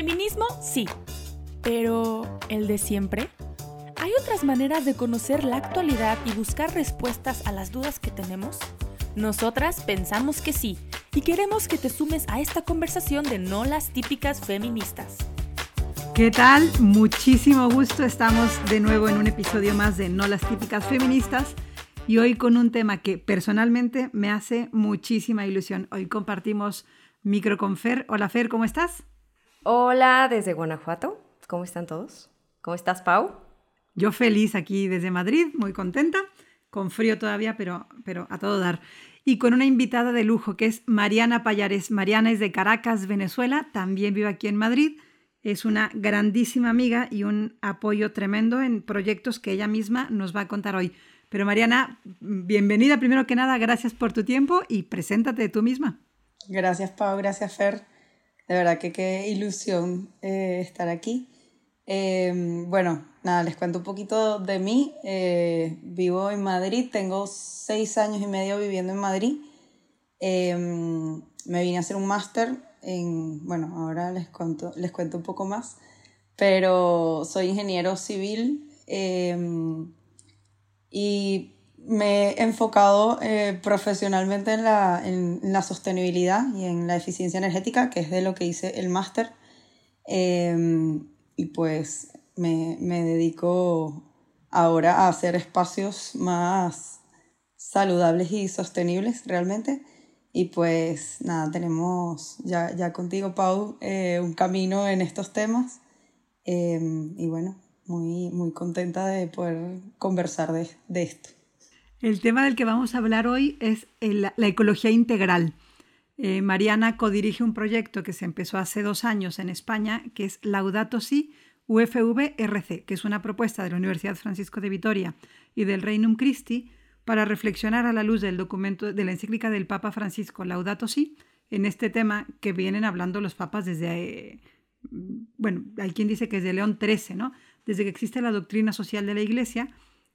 Feminismo, sí. Pero, ¿el de siempre? ¿Hay otras maneras de conocer la actualidad y buscar respuestas a las dudas que tenemos? Nosotras pensamos que sí y queremos que te sumes a esta conversación de no las típicas feministas. ¿Qué tal? Muchísimo gusto. Estamos de nuevo en un episodio más de No las típicas feministas y hoy con un tema que personalmente me hace muchísima ilusión. Hoy compartimos micro con Fer. Hola Fer, ¿cómo estás? Hola desde Guanajuato. ¿Cómo están todos? ¿Cómo estás, Pau? Yo feliz aquí desde Madrid, muy contenta, con frío todavía, pero, pero a todo dar. Y con una invitada de lujo que es Mariana Payares. Mariana es de Caracas, Venezuela, también vive aquí en Madrid. Es una grandísima amiga y un apoyo tremendo en proyectos que ella misma nos va a contar hoy. Pero Mariana, bienvenida primero que nada, gracias por tu tiempo y preséntate tú misma. Gracias Pau, gracias Fer. De verdad que qué ilusión eh, estar aquí. Em, bueno, nada, les cuento un poquito de mí. Eh, vivo en Madrid, tengo seis años y medio viviendo en Madrid. Em, me vine a hacer un máster en, bueno, ahora les cuento, les cuento un poco más, pero soy ingeniero civil em, y me he enfocado eh, profesionalmente en la, en la, sostenibilidad y en la eficiencia energética, que es de lo que hice el máster y pues me, me dedico ahora a hacer espacios más saludables y sostenibles realmente. Y pues nada, tenemos ya, ya contigo, Pau, eh, un camino en estos temas. Em, y bueno, muy, muy contenta de poder conversar de, de, esto. El tema del que vamos a hablar hoy es la ecología integral. Eh, Mariana codirige un proyecto que se empezó hace dos años en España, que es Laudato Si UFV-RC, que es una propuesta de la Universidad Francisco de Vitoria y del Reinum Christi para reflexionar a la luz del documento de la encíclica del Papa Francisco Laudato Si en este tema que vienen hablando los papas desde, bueno, hay quien dice que es de León XIII, ¿no? Desde que existe la doctrina social de la Iglesia,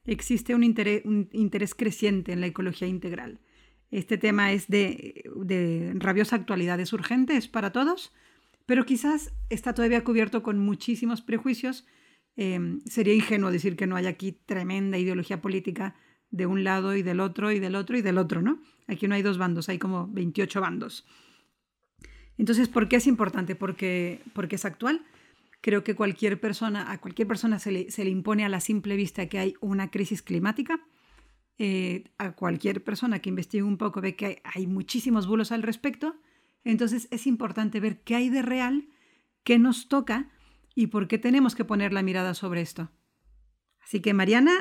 existe un interés, creciente en la ecología integral. Este tema es de, de rabiosa actualidad, es urgente, es para todos, pero quizás está todavía cubierto con muchísimos prejuicios. Em, sería ingenuo decir que no hay aquí tremenda ideología política de un lado y del otro y del otro y del otro, ¿no? Aquí no hay dos bandos, hay como 28 bandos. Entonces, ¿por qué es importante? Porque, porque es actual. Creo que cualquier persona, a cualquier persona se le, se le impone a la simple vista que hay una crisis climática eh, a cualquier persona que investigue un poco ve que hay, muchísimos bulos al respecto. Entonces es importante ver qué hay de real, qué nos toca y por qué tenemos que poner la mirada sobre esto. Así que Mariana,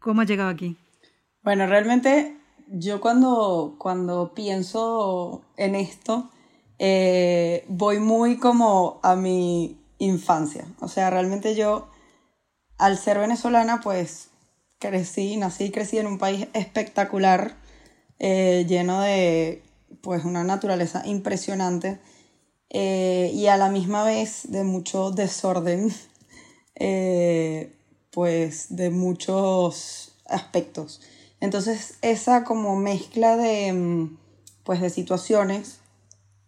¿cómo has llegado aquí? Bueno, realmente yo cuando, cuando pienso en esto, eh, voy muy como a mi infancia. O sea, realmente yo, al ser venezolana, pues crecí, nací y crecí en un país espectacular, eh, lleno de pues una naturaleza impresionante eh, y a la misma vez de mucho desorden, eh, pues de muchos aspectos. Entonces esa como mezcla de, mm, pues de situaciones,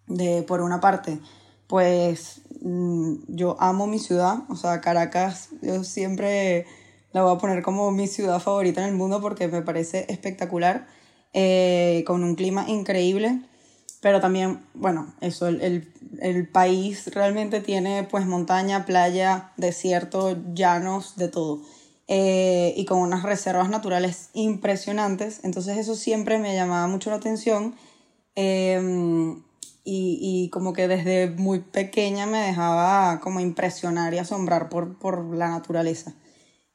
de por una parte, pues yo amo mi ciudad, o sea, Caracas, yo siempre la voy a poner como mi ciudad favorita en el mundo porque me parece espectacular, eh, con un clima increíble, pero también, bueno, eso, el, el, país realmente tiene pues montaña, playa, desierto, llanos, de todo. Eh, y con unas reservas naturales impresionantes, entonces eso siempre me llamaba mucho la atención. Em, y, y, como que desde muy pequeña me dejaba como impresionar y asombrar por, por la naturaleza.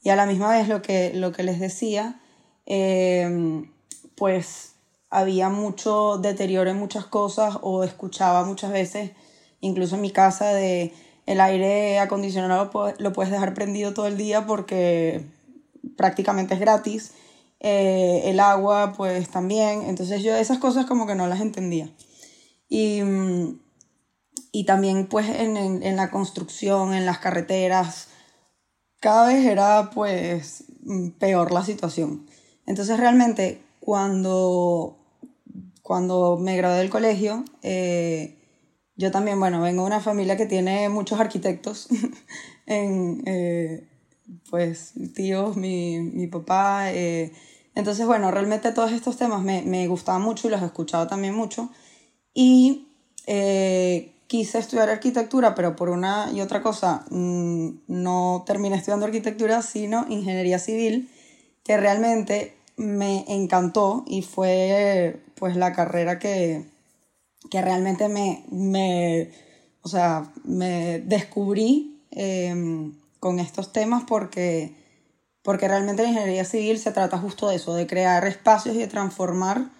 Y a la misma vez lo que, lo que les decía, em, pues había mucho deterioro en muchas cosas o escuchaba muchas veces, incluso en mi casa, de el aire acondicionado lo puedes dejar prendido todo el día porque prácticamente es gratis. Eh, el agua, pues también. Entonces yo esas cosas como que no las entendía. Y, y también pues en, en la construcción, en las carreteras, cada vez era pues mm, peor la situación. Entonces realmente cuando, cuando me gradué del colegio, eh, yo también, bueno, vengo de una familia que tiene muchos arquitectos, en, eh, pues tíos, mi, mi papá. Eh, entonces, bueno, realmente todos estos temas me, me, gustaban mucho y los he escuchado también mucho. Y eh, quise estudiar arquitectura, pero por una y otra cosa mm, no terminé estudiando arquitectura, sino ingeniería civil, que realmente me encantó y fue pues la carrera que, que realmente me, me, o sea, me descubrí em, con estos temas porque, porque realmente la ingeniería civil se trata justo de eso, de crear espacios y de transformar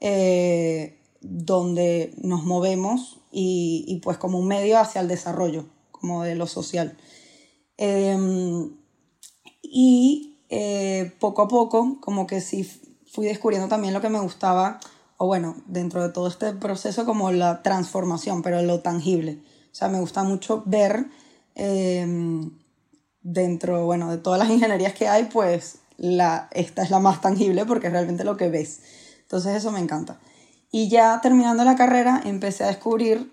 eh, donde nos movemos y, y, pues como un medio hacia el desarrollo, como de lo social. Em, y eh, poco a poco, como que sí fui descubriendo también lo que me gustaba, o bueno, dentro de todo este proceso, como la transformación, pero lo tangible. O sea, me gusta mucho ver em, dentro, bueno, de todas las ingenierías que hay, pues la, esta es la más tangible porque es realmente lo que ves. Entonces eso me encanta. Y ya terminando la carrera empecé a descubrir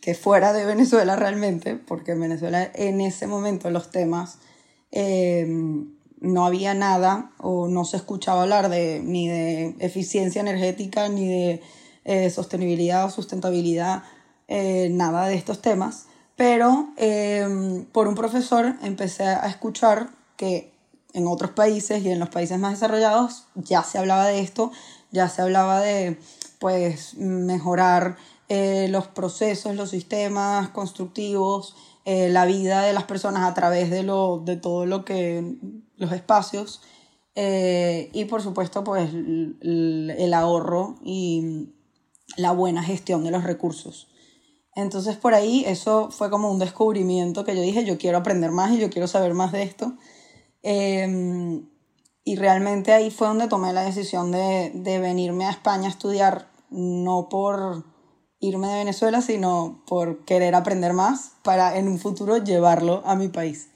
que fuera de Venezuela realmente, porque en Venezuela en ese momento los temas eh, no había nada o no se escuchaba hablar de, ni de eficiencia energética, ni de eh, sostenibilidad o sustentabilidad, eh, nada de estos temas. Pero por un profesor empecé a escuchar que en otros países y en los países más desarrollados ya se hablaba de esto, ya se hablaba de pues mejorar eh, los procesos, los sistemas constructivos, eh, la vida de las personas a través de, lo, de todo lo que, los espacios eh, y por supuesto pues el, ahorro y la buena gestión de los recursos. Entonces por ahí eso fue como un descubrimiento que yo dije, yo quiero aprender más y yo quiero saber más de esto. Em, y realmente ahí fue donde tomé la decisión de, de venirme a España a estudiar no por irme de Venezuela, sino por querer aprender más para en un futuro llevarlo a mi país.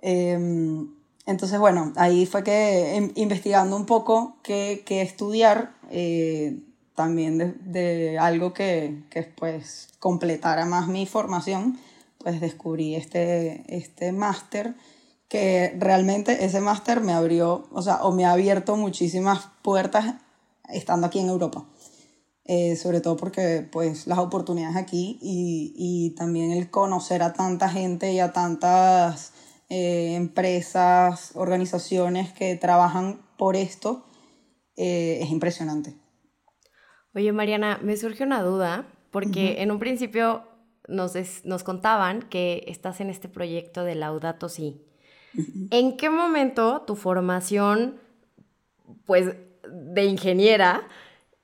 Em, entonces, bueno, ahí fue que em, investigando un poco qué, estudiar, eh, también de, de, algo que, que pues completara más mi formación, pues descubrí este, este máster que realmente ese máster me abrió, o sea, o me ha abierto muchísimas puertas estando aquí en Europa. Eh, sobre todo porque pues las oportunidades aquí y, y, también el conocer a tanta gente y a tantas eh, empresas, organizaciones que trabajan por esto eh, es impresionante. Oye Mariana, me surge una duda porque en un principio nos, nos contaban que estás en este proyecto de Laudato Si. ¿En qué momento tu formación pues de ingeniera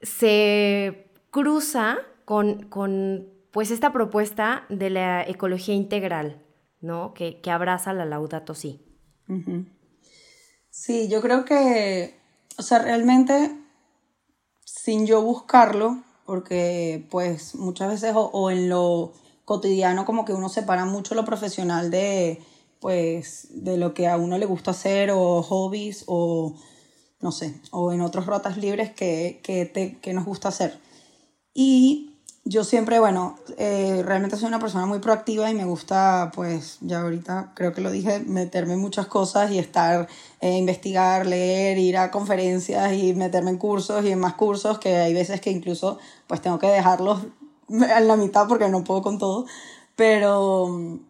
se cruza con, con, pues esta propuesta de la ecología integral, ¿no? Que, que abraza la Laudato Si. Sí, yo creo que, o sea, realmente sin yo buscarlo, porque pues muchas veces o, o en lo cotidiano como que uno separa mucho lo profesional de pues de lo que a uno le gusta hacer o hobbies o no sé, o en otros rotas libres que, que, te, que nos gusta hacer. Y yo siempre, bueno, eh, realmente soy una persona muy proactiva y me gusta, pues ya ahorita creo que lo dije, meterme en muchas cosas y estar, eh, investigar, leer, ir a conferencias y meterme en cursos y en más cursos, que hay veces que incluso pues tengo que dejarlos en la mitad porque no puedo con todo. Pero,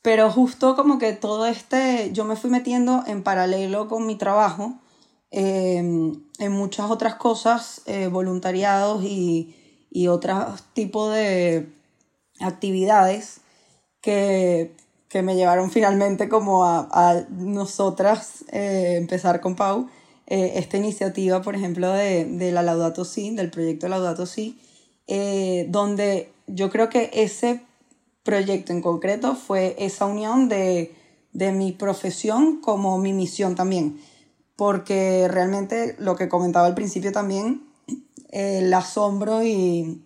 pero justo como que todo este, yo me fui metiendo en paralelo con mi trabajo Em, en muchas otras cosas, eh, voluntariados y, y otros tipos de actividades que, que, me llevaron finalmente como a, a nosotras eh, empezar con Pau. Eh, esta iniciativa, por ejemplo, de, de, la Laudato Si, del proyecto Laudato Si, donde yo creo que ese proyecto en concreto fue esa unión de, de mi profesión como mi misión también porque realmente lo que comentaba al principio también, el asombro y,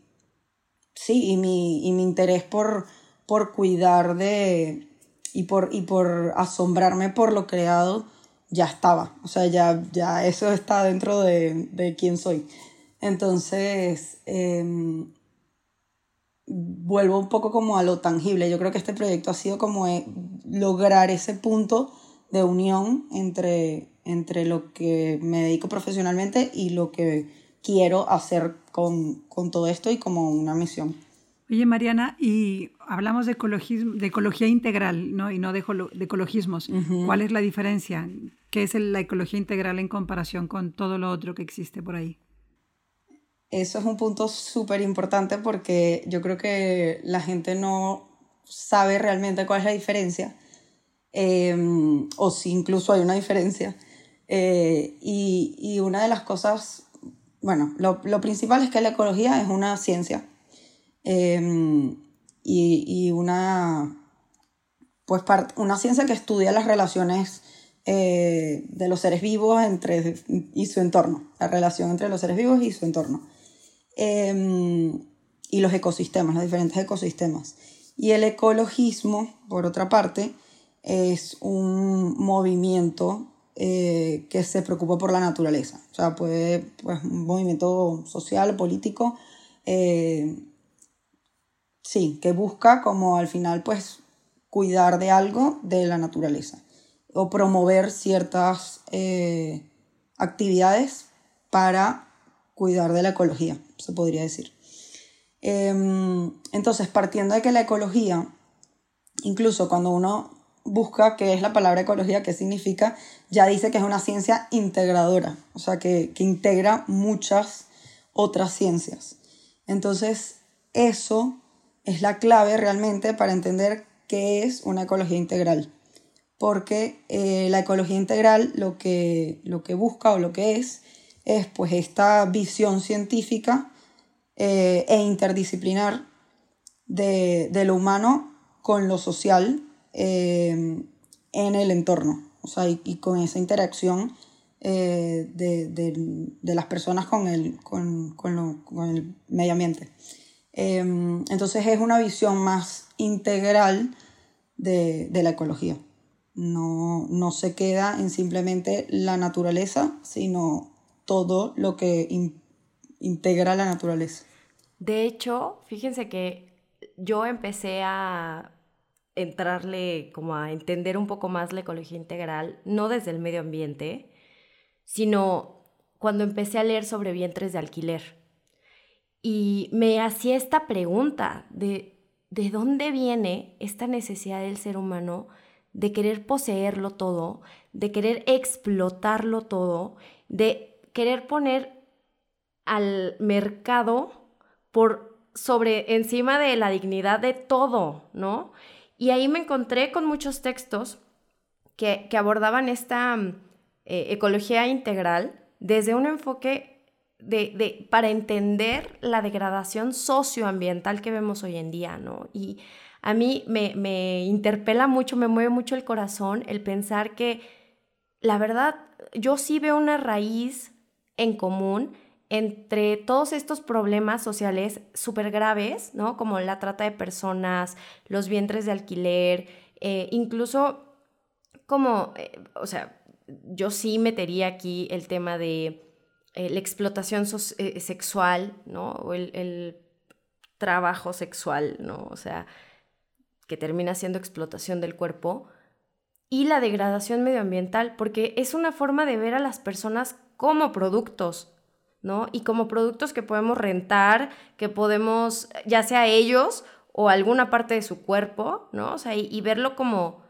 sí, y mi, y mi interés por, por cuidar de, y por, y por asombrarme por lo creado, ya estaba. O sea, ya, ya eso está dentro de, de quién soy. Entonces, em, vuelvo un poco como a lo tangible. Yo creo que este proyecto ha sido como eh, lograr ese punto de unión entre, entre lo que me dedico profesionalmente y lo que quiero hacer con, con todo esto y como una misión. Oye, Mariana, y hablamos de, ecologismo, de ecología integral ¿no? y no de, de ecologismos. ¿Cuál es la diferencia? ¿Qué es la ecología integral en comparación con todo lo otro que existe por ahí? Eso es un punto súper importante porque yo creo que la gente no sabe realmente cuál es la diferencia, em, o si incluso hay una diferencia. Eh, y, y, una de las cosas, bueno, lo, lo, principal es que la ecología es una ciencia em, y, y, una, pues una ciencia que estudia las relaciones eh, de los seres vivos entre, y su entorno, la relación entre los seres vivos y su entorno. Em, y los ecosistemas, los diferentes ecosistemas. Y el ecologismo, por otra parte, es un movimiento eh, que se preocupa por la naturaleza. O sea, puede, pues, un movimiento social, político, eh, sí, que busca como al final, pues, cuidar de algo de la naturaleza o promover ciertas eh, actividades para cuidar de la ecología, se podría decir. Em, entonces, partiendo de que la ecología, incluso cuando uno busca qué es la palabra ecología, qué significa, ya dice que es una ciencia integradora, o sea, que, que integra muchas otras ciencias. Entonces, eso es la clave realmente para entender qué es una ecología integral. Porque eh, la ecología integral lo que, lo que busca o lo que es es pues esta visión científica eh, e interdisciplinar de, lo humano con lo social eh, en el entorno, o sea, y, con esa interacción eh, de, las personas con el, con, el medio ambiente. entonces es una visión más integral de, la ecología. No, no se queda en simplemente la naturaleza, sino todo lo que integra la naturaleza. De hecho, fíjense que yo empecé a entrarle como a entender un poco más la ecología integral, no desde el medio ambiente, sino cuando empecé a leer sobre vientres de alquiler. Y me hacía esta pregunta de, ¿de dónde viene esta necesidad del ser humano de querer poseerlo todo, de querer explotarlo todo, de querer poner al mercado por sobre encima de la dignidad de todo, ¿no? Y ahí me encontré con muchos textos que, abordaban esta eh, ecología integral desde un enfoque de, para entender la degradación socioambiental que vemos hoy en día, ¿no? Y a mí me, me interpela mucho, me mueve mucho el corazón el pensar que, la verdad, yo sí veo una raíz en común entre todos estos problemas sociales súper graves, ¿no? Como la trata de personas, los vientres de alquiler, eh, incluso como, eh, o sea, yo sí metería aquí el tema de eh, la explotación sexual, ¿no? O el, el, trabajo sexual, ¿no? O sea, que termina siendo explotación del cuerpo. Y la degradación medioambiental, porque es una forma de ver a las personas como productos, ¿no? Y como productos que podemos rentar, que podemos, ya sea ellos o alguna parte de su cuerpo, ¿no? O sea, y, verlo como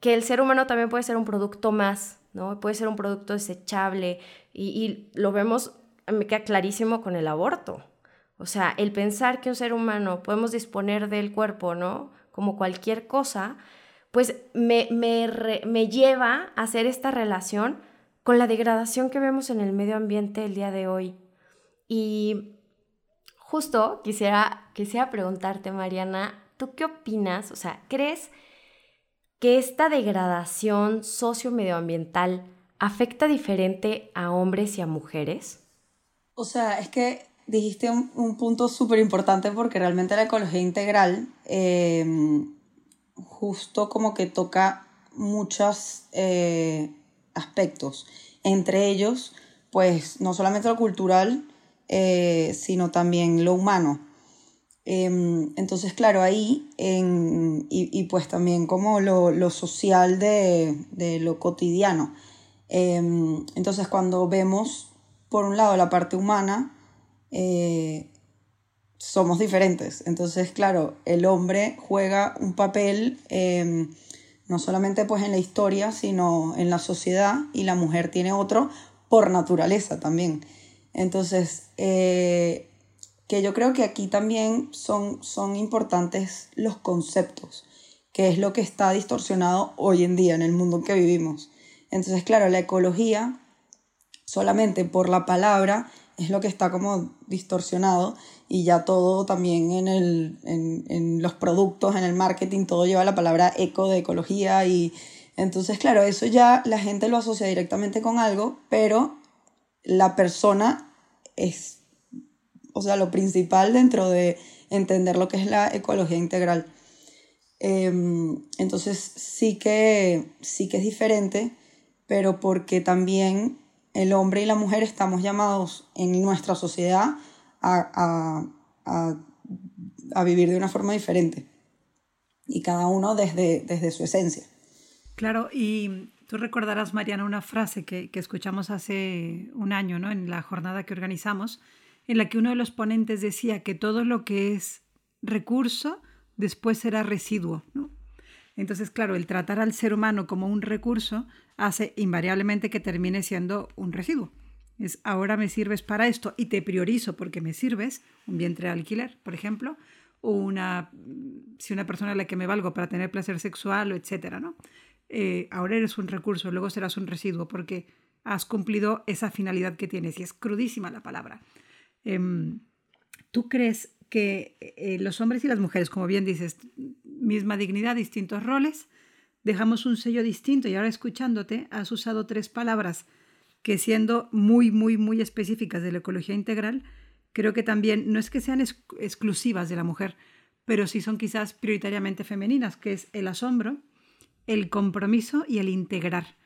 que el ser humano también puede ser un producto más, ¿no? Puede ser un producto desechable y, lo vemos, me queda clarísimo con el aborto. O sea, el pensar que un ser humano podemos disponer del cuerpo, ¿no? Como cualquier cosa, pues me, me, me lleva a hacer esta relación con la degradación que vemos en el medio ambiente el día de hoy. Y justo quisiera, quisiera preguntarte, Mariana, ¿tú qué opinas? O sea, ¿crees que esta degradación socio-medioambiental afecta diferente a hombres y a mujeres? O sea, es que dijiste un, punto súper importante porque realmente la ecología integral em, justo como que toca muchas eh, aspectos, entre ellos, pues no solamente lo cultural, eh, sino también lo humano. Em, entonces, claro, ahí, y, pues también como lo, social de, lo cotidiano. Em, entonces, cuando vemos, por un lado, la parte humana, eh, somos diferentes. Entonces, claro, el hombre juega un papel em, no solamente pues en la historia, sino en la sociedad y la mujer tiene otro por naturaleza también. Entonces, eh, que yo creo que aquí también son, son importantes los conceptos, que es lo que está distorsionado hoy en día en el mundo en que vivimos. Entonces, claro, la ecología, solamente por la palabra, es lo que está como distorsionado y ya todo también en, el, en, en, los productos, en el marketing, todo lleva la palabra eco de ecología y entonces claro, eso ya la gente lo asocia directamente con algo, pero la persona es, o sea, lo principal dentro de entender lo que es la ecología integral. Em, entonces sí que, sí que es diferente, pero porque también el hombre y la mujer estamos llamados en nuestra sociedad a, vivir de una forma diferente. Y cada uno desde, desde su esencia. Claro, y tú recordarás, Mariana, una frase que, escuchamos hace un año, ¿no? En la jornada que organizamos, en la que uno de los ponentes decía que todo lo que es recurso después será residuo, ¿no? Entonces, claro, el tratar al ser humano como un recurso hace invariablemente que termine siendo un residuo. Es ahora me sirves para esto y te priorizo porque me sirves, un vientre de alquiler, por ejemplo, o una, si una persona a la que me valgo para tener placer sexual, o etcétera, ¿no? Eh, ahora eres un recurso, luego serás un residuo porque has cumplido esa finalidad que tienes y es crudísima la palabra. Em, ¿Tú crees que eh, los hombres y las mujeres, como bien dices, misma dignidad, distintos roles, dejamos un sello distinto y ahora escuchándote has usado tres palabras que siendo muy, muy, muy específicas de la ecología integral, creo que también no es que sean exclusivas de la mujer, pero sí son quizás prioritariamente femeninas, que es el asombro, el compromiso y el integrar.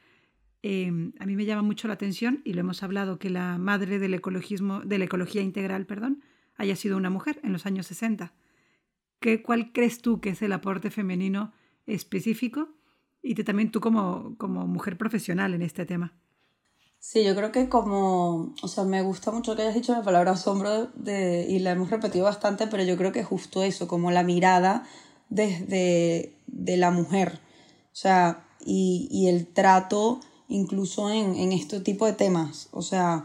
Em, a mí me llama mucho la atención, y lo hemos hablado, que la madre del ecologismo, de la ecología integral, perdón, haya sido una mujer en los años 60. ¿Qué, ¿Cuál crees tú que es el aporte femenino específico y también tú como, como mujer profesional en este tema. Sí, yo creo que como, o sea, me gusta mucho que hayas dicho la palabra asombro de, y la hemos repetido bastante, pero yo creo que justo eso, como la mirada desde de la mujer, o sea, y, y el trato incluso en, en, este tipo de temas, o sea,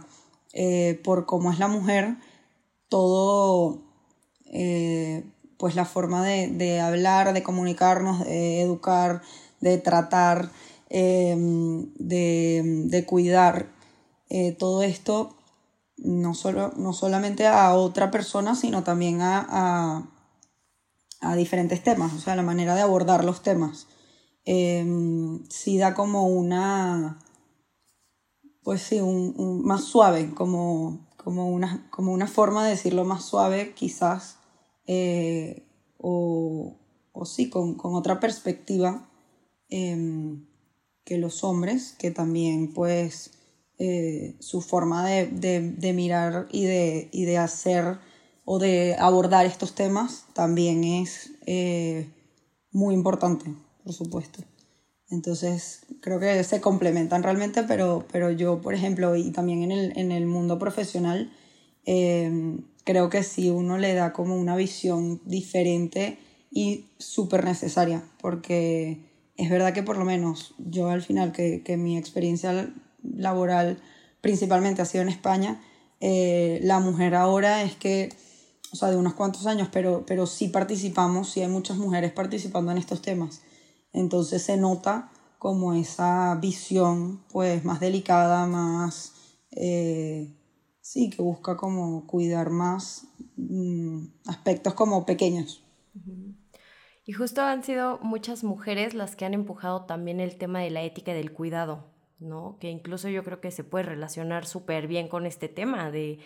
eh, por cómo es la mujer, todo, eh, pues la forma de, de hablar, de comunicarnos, de educar, de tratar, em, de, cuidar eh, todo esto, no, solo, no solamente a otra persona, sino también a, a, diferentes temas, o sea, la manera de abordar los temas. Em, sí da como una, pues sí, un, más suave, como, como, una, como una forma de decirlo más suave, quizás, eh, o, o sí, con, con otra perspectiva Em, que los hombres, que también pues eh, su forma de, de, mirar y de, y de, hacer o de abordar estos temas también es eh, muy importante, por supuesto. Entonces, creo que se complementan realmente, pero, pero yo, por ejemplo, y también en el, en el mundo profesional, em, creo que sí uno le da como una visión diferente y súper necesaria, porque es verdad que por lo menos yo al final, que, que mi experiencia laboral principalmente ha sido en España, eh, la mujer ahora es que, o sea, de unos cuantos años, pero, pero sí participamos, sí hay muchas mujeres participando en estos temas. Entonces se nota como esa visión pues más delicada, más, eh, sí, que busca como cuidar más mm, aspectos como pequeños. Y justo han sido muchas mujeres las que han empujado también el tema de la ética del cuidado, ¿no? Que incluso yo creo que se puede relacionar súper bien con este tema de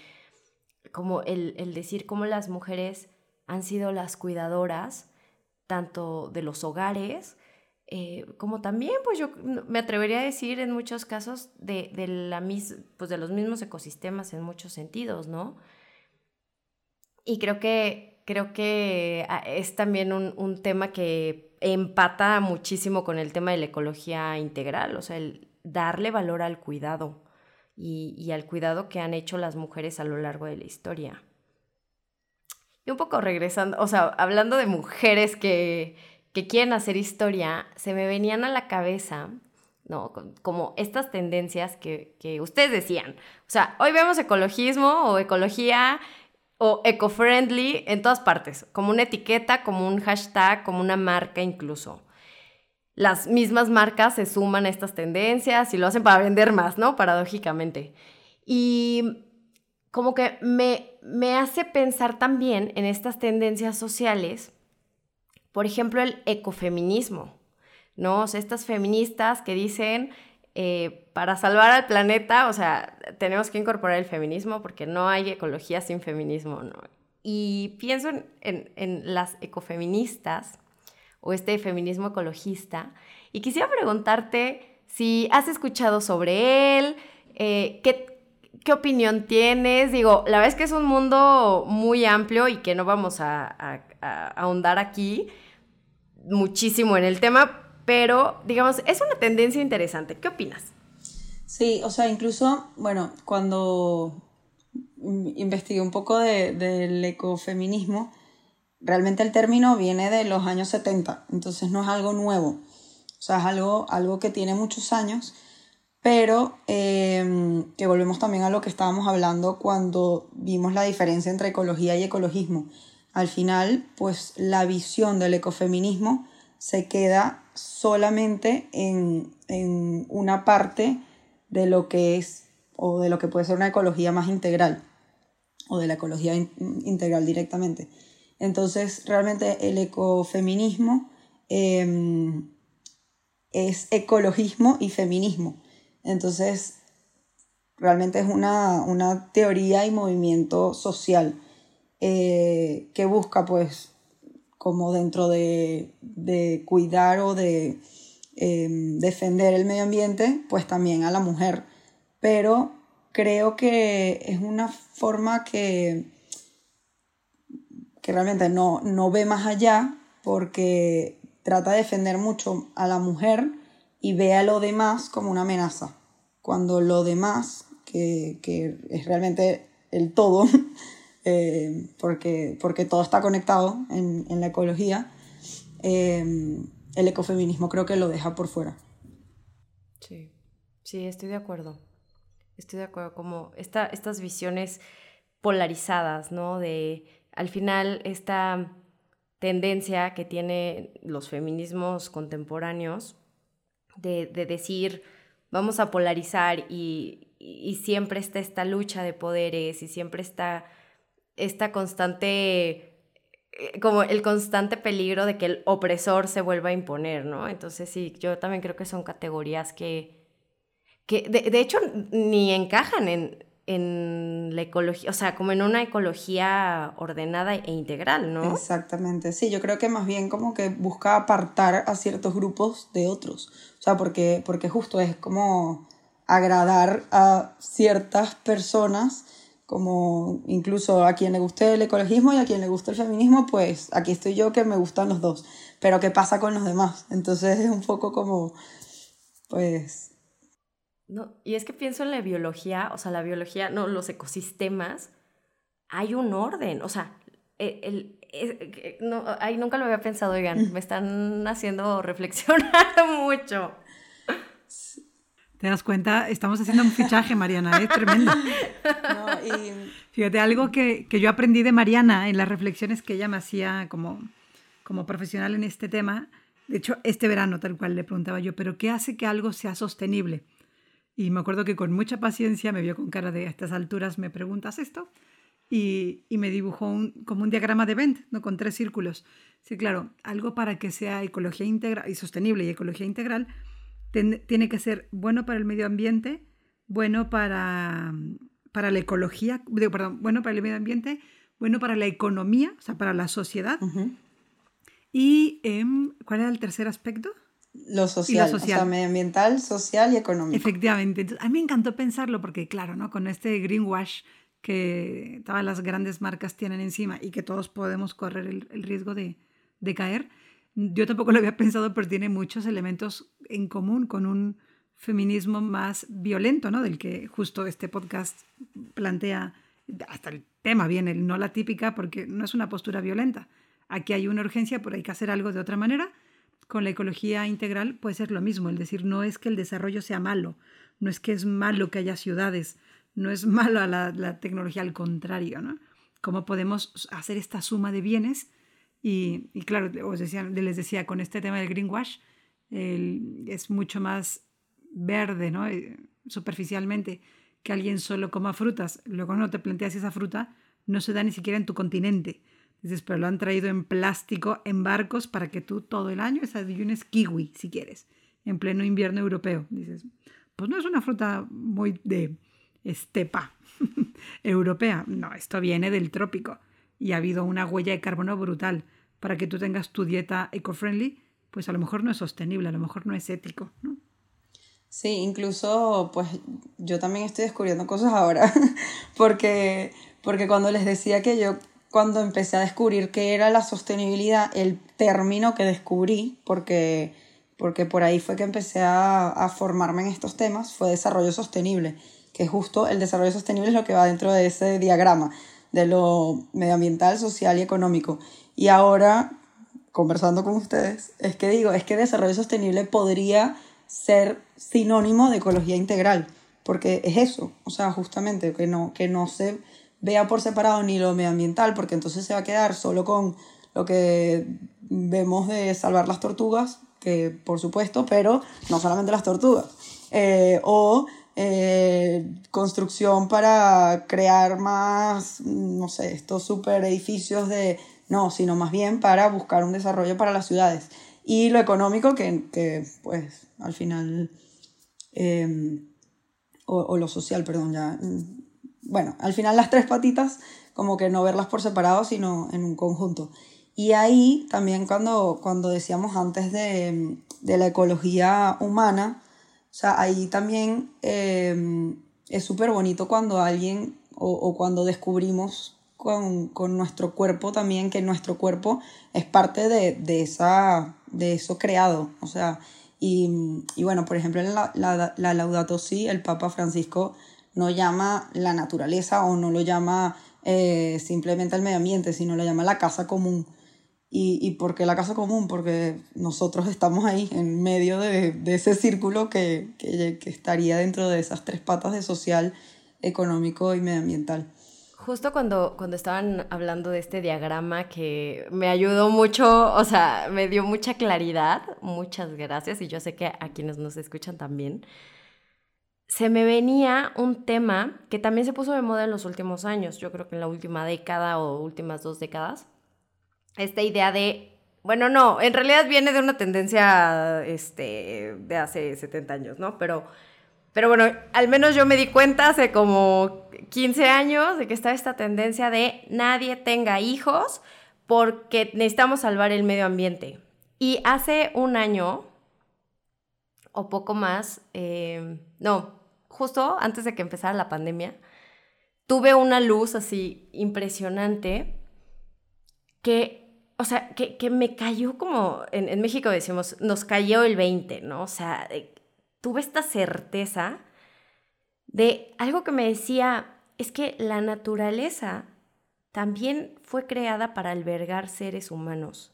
como el, el decir cómo las mujeres han sido las cuidadoras tanto de los hogares, eh, como también, pues yo me atrevería a decir en muchos casos de, de, la mis, pues de los mismos ecosistemas en muchos sentidos, ¿no? Y creo que creo que ah, es también un, tema que empata muchísimo con el tema de la ecología integral, o sea, el darle valor al cuidado y, y al cuidado que han hecho las mujeres a lo largo de la historia. Y un poco regresando, o sea, hablando de mujeres que, que quieren hacer historia, se me venían a la cabeza ¿no? Como estas tendencias que, que, ustedes decían. O sea, hoy vemos ecologismo o ecología o eco-friendly en todas partes, como una etiqueta, como un hashtag, como una marca incluso. Las mismas marcas se suman a estas tendencias y lo hacen para vender más, ¿no? Paradójicamente. Y como que me, me hace pensar también en estas tendencias sociales, por ejemplo, el ecofeminismo. ¿no? O sea, estas feministas que dicen, eh, para salvar al planeta, o sea, tenemos que incorporar el feminismo porque no hay ecología sin feminismo, ¿no? Y pienso en, las ecofeministas o este feminismo ecologista y quisiera preguntarte si has escuchado sobre él, eh, qué, opinión tienes. Digo, la verdad es que es un mundo muy amplio y que no vamos a ahondar aquí muchísimo en el tema, pero digamos, es una tendencia interesante. ¿Qué opinas? Sí, o sea, incluso, bueno, cuando investigué un poco del ecofeminismo, realmente el término viene de los años 70, entonces no es algo nuevo, o sea, es algo, algo que tiene muchos años, pero em, que volvemos también a lo que estábamos hablando cuando vimos la diferencia entre ecología y ecologismo. Al final, pues la visión del ecofeminismo se queda solamente en, una parte de lo que es o de lo que puede ser una ecología más integral o de la ecología integral directamente. Entonces, realmente el ecofeminismo em, es ecologismo y feminismo. Entonces, realmente es una, teoría y movimiento social eh, que busca pues como dentro de, cuidar o de em, defender el medio ambiente, pues también a la mujer. Pero creo que es una forma que, que realmente no, no ve más allá porque trata de defender mucho a la mujer y ve a lo demás como una amenaza. Cuando lo demás, que, que es realmente el todo, Eh, porque, porque todo está conectado en, en la ecología, eh, el ecofeminismo creo que lo deja por fuera. Sí, sí, estoy de acuerdo. Estoy de acuerdo, como esta, estas visiones polarizadas, ¿no? De al final esta tendencia que tienen los feminismos contemporáneos de, de decir vamos a polarizar y, y, siempre está esta lucha de poderes y siempre está esta constante, eh, como el constante peligro de que el opresor se vuelva a imponer, ¿no? Entonces sí, yo también creo que son categorías que, que de, hecho ni encajan en, en la ecología, o sea, como en una ecología ordenada e integral, ¿no? Exactamente, sí, yo creo que más bien como que busca apartar a ciertos grupos de otros, o sea, porque, porque justo es como agradar a ciertas personas como incluso a quien le guste el ecologismo y a quien le guste el feminismo, pues aquí estoy yo que me gustan los dos, pero ¿qué pasa con los demás? Entonces es un poco como, pues... No, y es que pienso en la biología, o sea, la biología, no, los ecosistemas, hay un orden, o sea, e, el, el, no, ahí nunca lo había pensado, oigan, me están haciendo reflexionar mucho. ¿Te das cuenta? Estamos haciendo un fichaje, Mariana, es tremendo. Fíjate, algo que, yo aprendí de Mariana en las reflexiones que ella me hacía como, como profesional en este tema. De hecho, este verano tal cual le preguntaba yo, ¿pero qué hace que algo sea sostenible? Y me acuerdo que con mucha paciencia me vio con cara de a estas alturas me preguntas esto y, me dibujó como un diagrama de Venn, ¿no? con tres círculos. Sí, claro, algo para que sea ecología integral y sostenible y ecología integral tiene que ser bueno para el medio ambiente, bueno para, para la ecología, perdón, bueno para el medio ambiente, bueno para la economía, o sea, para la sociedad. ¿Y em, cuál era el tercer aspecto? Lo social, O sea, medioambiental, social y económico. Efectivamente. a mí me encantó pensarlo porque, claro, ¿no? con este greenwash que todas las grandes marcas tienen encima y que todos podemos correr el, riesgo de, de, caer. Yo tampoco lo había pensado, pero tiene muchos elementos en común con un feminismo más violento, ¿no? Del que justo este podcast plantea, hasta el tema viene, no la típica, porque no es una postura violenta. Aquí hay una urgencia, pero hay que hacer algo de otra manera. Con la ecología integral puede ser lo mismo, es decir, no es que el desarrollo sea malo, no es que es malo que haya ciudades, no es malo la, la tecnología, al contrario, ¿no? ¿Cómo podemos hacer esta suma de bienes? Y, y claro, os decía, les decía, con este tema del greenwash, es mucho más verde, ¿no? Eh, superficialmente, que alguien solo coma frutas. Luego no te planteas si esa fruta no se da ni siquiera en tu continente. Dices, pero lo han traído en plástico, en barcos, para que tú todo el año desayunes kiwi, si quieres, en pleno invierno europeo. Dices, pues no es una fruta muy de estepa europea. No, esto viene del trópico y ha habido una huella de carbono brutal. Para que tú tengas tu dieta eco-friendly, pues a lo mejor no es sostenible, a lo mejor no es ético. ¿no? Sí, incluso pues yo también estoy descubriendo cosas ahora, porque, porque cuando les decía que yo cuando empecé a descubrir qué era la sostenibilidad, el término que descubrí, porque, porque por ahí fue que empecé a, a formarme en estos temas, fue desarrollo sostenible que justo el desarrollo sostenible es lo que va dentro de ese diagrama de lo medioambiental, social y económico. Y ahora, conversando con ustedes, es que digo, es que desarrollo sostenible podría ser sinónimo de ecología integral, porque es eso, o sea, justamente que no, que no se vea por separado ni lo medioambiental, porque entonces se va a quedar solo con lo que vemos de salvar las tortugas, que por supuesto, pero no solamente las tortugas, eh, o eh, construcción para crear más, no sé, estos super edificios de, no, sino más bien para buscar un desarrollo para las ciudades. Y lo económico que, que pues, al final, em, o, o, lo social, perdón, ya, mm, bueno, al final las tres patitas, como que no verlas por separado, sino en un conjunto. Y ahí también cuando, cuando decíamos antes de, de la ecología humana, sea, ahí también em, es súper bonito cuando alguien o, cuando descubrimos con, con, nuestro cuerpo también que nuestro cuerpo es parte de, de, esa, de eso creado. O sea, y, y bueno, por ejemplo, en la, la, la Laudato Si, el Papa Francisco no llama la naturaleza o no lo llama eh, simplemente el medio ambiente, sino lo llama la casa común. ¿Y, y por qué la casa común? Porque nosotros estamos ahí en medio de, de ese círculo que, que, que, estaría dentro de esas tres patas de social, económico y medioambiental. Justo cuando, cuando estaban hablando de este diagrama que me ayudó mucho, o sea, me dio mucha claridad, muchas gracias, y yo sé que a quienes nos escuchan también, se me venía un tema que también se puso de moda en los últimos años, yo creo que en la última década o últimas dos décadas, esta idea de, bueno, no, en realidad viene de una tendencia este, de hace 70 años, ¿no? Pero, pero bueno, al menos yo me di cuenta hace como 15 años de que está esta tendencia de nadie tenga hijos porque necesitamos salvar el medio ambiente. Y hace un año o poco más, eh, no, justo antes de que empezara la pandemia, tuve una luz así impresionante que o sea, que, que me cayó como, en, en, México decimos, nos cayó el 20, ¿no? O sea, tuve esta certeza de algo que me decía, es que la naturaleza también fue creada para albergar seres humanos.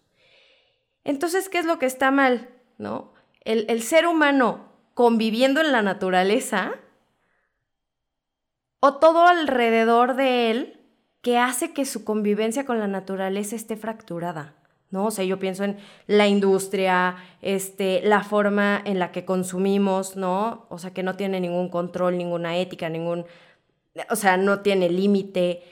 Entonces, ¿qué es lo que está mal? ¿No? El, el ser humano conviviendo en la naturaleza o todo alrededor de él que hace que su convivencia con la naturaleza esté fracturada. ¿no? O sea, yo pienso en la industria, este, la forma en la que consumimos, ¿no? O sea, que no tiene ningún control, ninguna ética, ningún, o sea, no tiene límite.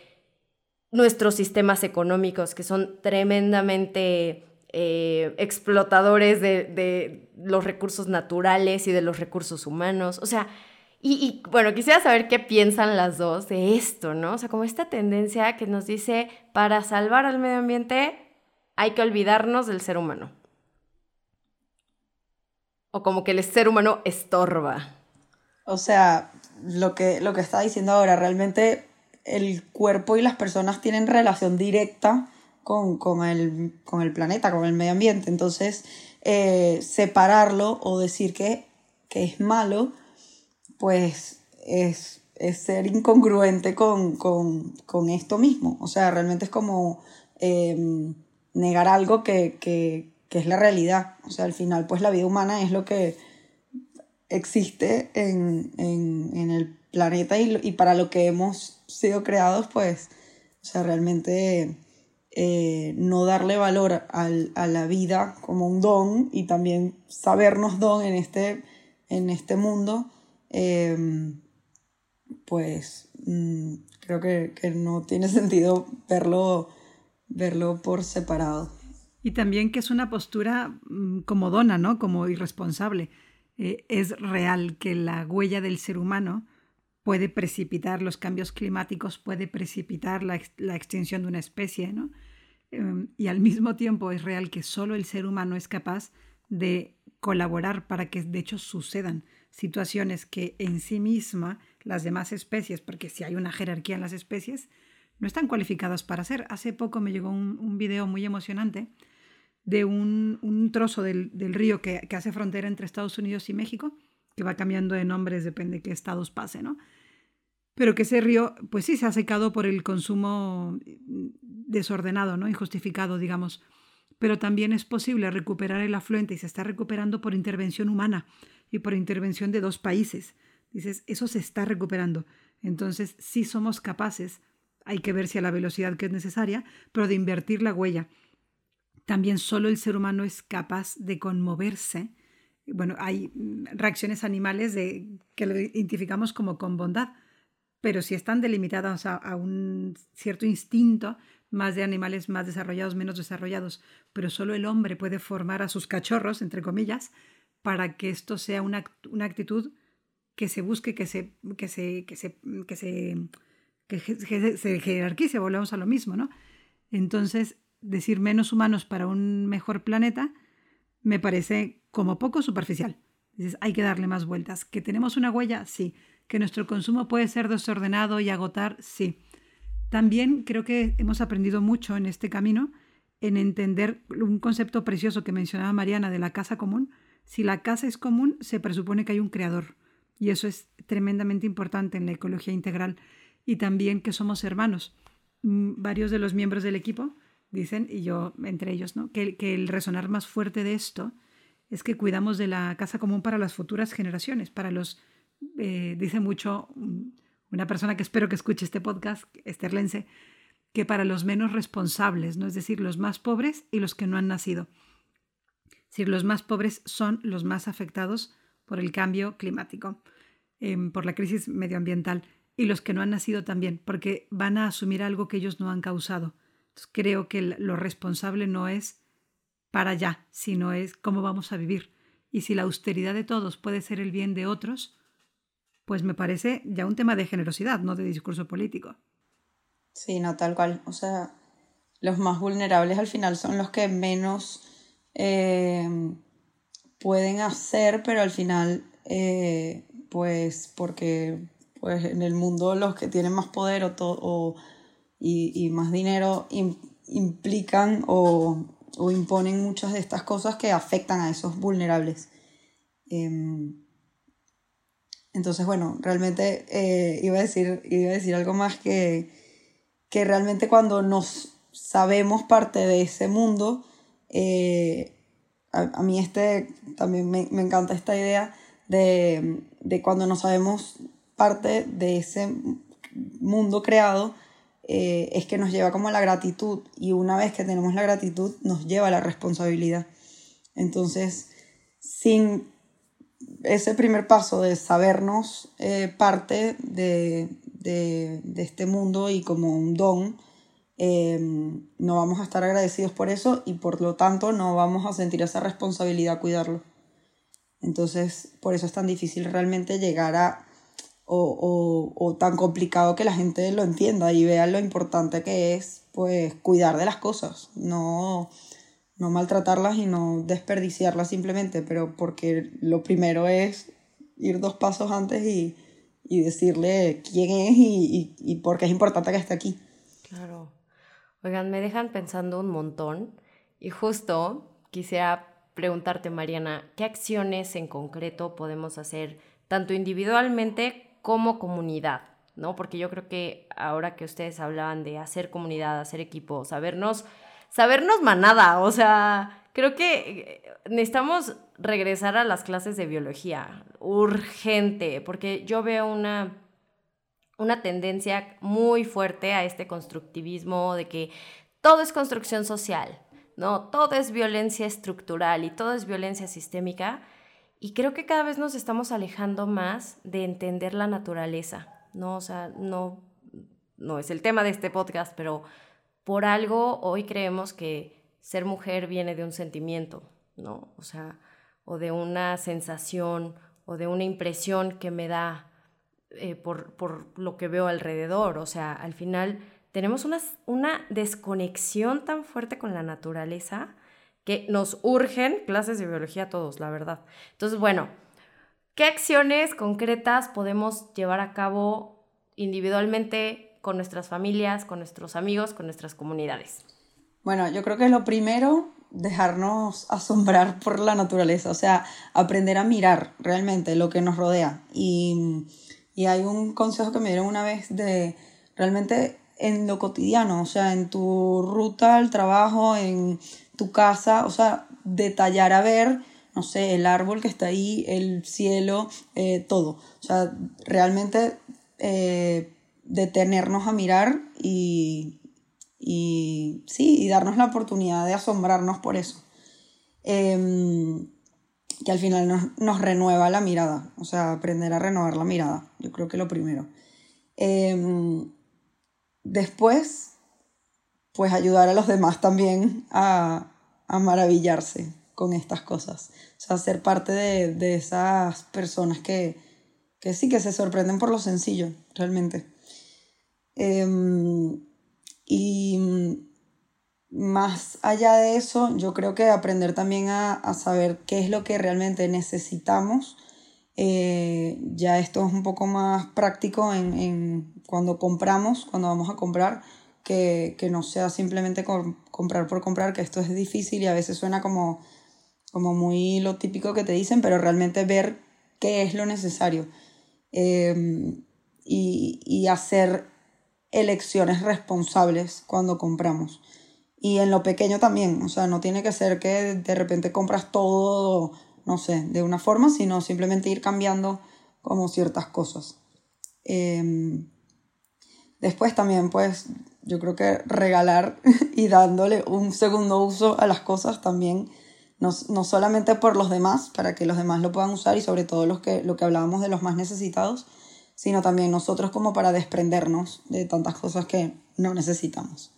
Nuestros sistemas económicos, que son tremendamente eh, explotadores de, de los recursos naturales y de los recursos humanos. O sea, y, bueno, quisiera saber qué piensan las dos de esto, ¿no? O sea, como esta tendencia que nos dice, para salvar al medio ambiente hay que olvidarnos del ser humano. O como que el ser humano estorba. O sea, lo que, lo que está diciendo ahora, realmente el cuerpo y las personas tienen relación directa con, con, el, con el planeta, con el medio ambiente. Entonces, eh, separarlo o decir que, que, es malo, pues es, es ser incongruente con, con, con, esto mismo. O sea, realmente es como em, negar algo que, que, que, es la realidad. O sea, al final, pues la vida humana es lo que existe en, en, en el planeta y, y, para lo que hemos sido creados, pues, o sea, realmente eh, no darle valor al, a la vida como un don y también sabernos don en este, en este mundo, em, pues mm, creo que, que, no tiene sentido verlo, verlo por separado. Y también que es una postura mm, como dona, ¿no? Como irresponsable. Eh, es real que la huella del ser humano puede precipitar los cambios climáticos, puede precipitar la, la extinción de una especie, ¿no? Em, y al mismo tiempo es real que solo el ser humano es capaz de colaborar para que de hecho sucedan situaciones que en sí misma las demás especies, porque si hay una jerarquía en las especies, no están cualificadas para hacer. Hace poco me llegó un, un video muy emocionante de un, un trozo del, del río que, que, hace frontera entre Estados Unidos y México, que va cambiando de nombres, depende de qué estados pase, ¿no? Pero que ese río, pues sí, se ha secado por el consumo desordenado, ¿no? Injustificado, digamos. Pero también es posible recuperar el afluente y se está recuperando por intervención humana y por intervención de dos países. Dices, eso se está recuperando. Entonces, sí somos capaces, hay que ver si a la velocidad que es necesaria, pero de invertir la huella. También solo el ser humano es capaz de conmoverse. Bueno, hay mm, reacciones animales que lo identificamos como con bondad, pero si están delimitadas a, a un cierto instinto, más de animales más desarrollados, menos desarrollados, pero solo el hombre puede formar a sus cachorros, entre comillas, para que esto sea una, una actitud que se busque, que se, que se, que se, que se, que se, jerarquice, volvemos a lo mismo, ¿no? Entonces, decir menos humanos para un mejor planeta me parece como poco superficial. Dices, hay que darle más vueltas. ¿Que tenemos una huella? Sí. ¿Que nuestro consumo puede ser desordenado y agotar? Sí. También creo que hemos aprendido mucho en este camino en entender un concepto precioso que mencionaba Mariana de la casa común. Si la casa es común, se presupone que hay un creador. Y eso es tremendamente importante en la ecología integral. Y también que somos hermanos. Mm, varios de los miembros del equipo dicen, y yo entre ellos, ¿no? que, el resonar más fuerte de esto es que cuidamos de la casa común para las futuras generaciones, para los, eh, dice mucho mm, una persona que espero que escuche este podcast, esterlense, que para los menos responsables, ¿no? es decir, los más pobres y los que no han nacido. Decir, los más pobres son los más afectados por el cambio climático, eh, por la crisis medioambiental, y los que no han nacido también, porque van a asumir algo que ellos no han causado. Creo que lo responsable no es para allá, sino es cómo vamos a vivir. Y si la austeridad de todos puede ser el bien de otros, pues me parece ya un tema de generosidad, no de discurso político. Sí, no, tal cual. O sea, los más vulnerables al final son los que menos eh, pueden hacer, pero al final, eh, pues porque pues en el mundo los que tienen más poder o, y, más dinero implican o, o, imponen muchas de estas cosas que afectan a esos vulnerables. Eh, entonces, bueno, realmente eh, iba, a decir, iba a decir algo más que, que realmente cuando nos sabemos parte de ese mundo, eh, a, a, mí este, también me, me encanta esta idea de, de, cuando nos sabemos parte de ese mundo creado, eh, es que nos lleva como la gratitud y una vez que tenemos la gratitud nos lleva la responsabilidad. Entonces, sin ese primer paso de sabernos eh, parte de, de, de, este mundo y como un don, eh, no vamos a estar agradecidos por eso y por lo tanto no vamos a sentir esa responsabilidad cuidarlo. Entonces, por eso es tan difícil realmente llegar a, o, o, o tan complicado que la gente lo entienda y vea lo importante que es, pues, cuidar de las cosas, no no maltratarlas y no desperdiciarlas simplemente, pero porque lo primero es ir dos pasos antes y, y decirle quién es y, y, y por qué es importante que esté aquí. Claro. Oigan, me dejan pensando un montón y justo quisiera preguntarte, Mariana, ¿qué acciones en concreto podemos hacer tanto individualmente como comunidad? ¿no? Porque yo creo que ahora que ustedes hablaban de hacer comunidad, hacer equipo, sabernos, sabernos manada, o sea, creo que eh, necesitamos regresar a las clases de biología, urgente, porque yo veo una una tendencia muy fuerte a este constructivismo de que todo es construcción social, ¿no? Todo es violencia estructural y todo es violencia sistémica. Y creo que cada vez nos estamos alejando más de entender la naturaleza, ¿no? O sea, no, no es el tema de este podcast, pero por algo hoy creemos que ser mujer viene de un sentimiento, ¿no? O sea, o de una sensación o de una impresión que me da eh, por, por, lo que veo alrededor. O sea, al final tenemos una, una desconexión tan fuerte con la naturaleza que nos urgen clases de biología a todos, la verdad. Entonces, bueno, ¿qué acciones concretas podemos llevar a cabo individualmente con nuestras familias, con nuestros amigos, con nuestras comunidades? Bueno, yo creo que lo primero, dejarnos asombrar por la naturaleza, o sea, aprender a mirar realmente lo que nos rodea y y hay un consejo que me dieron una vez de realmente en lo cotidiano, o sea, en tu ruta al trabajo, en tu casa, o sea, detallar a ver, no sé, el árbol que está ahí, el cielo, eh, todo. O sea, realmente eh, detenernos a mirar y, y, sí, y darnos la oportunidad de asombrarnos por eso. Em, que al final nos, renueva la mirada, o sea, aprender a renovar la mirada, yo creo que lo primero. Em, después, pues ayudar a los demás también a, maravillarse con estas cosas, o sea, ser parte de, esas personas que, que, sí, que se sorprenden por lo sencillo, realmente. Em, y más allá de eso, yo creo que aprender también a, saber qué es lo que realmente necesitamos. Eh, ya esto es un poco más práctico en, cuando compramos, cuando vamos a comprar, que, no sea simplemente comprar por comprar, que esto es difícil y a veces suena como, como muy lo típico que te dicen, pero realmente ver qué es lo necesario eh, y, y hacer elecciones responsables cuando compramos. Y en lo pequeño también, o sea, no tiene que ser que de repente compras todo, no sé, de una forma, sino simplemente ir cambiando como ciertas cosas. Em, después también, pues, yo creo que regalar y dándole un segundo uso a las cosas también, no, no, solamente por los demás, para que los demás lo puedan usar y sobre todo los que, lo que hablábamos de los más necesitados, sino también nosotros como para desprendernos de tantas cosas que no necesitamos.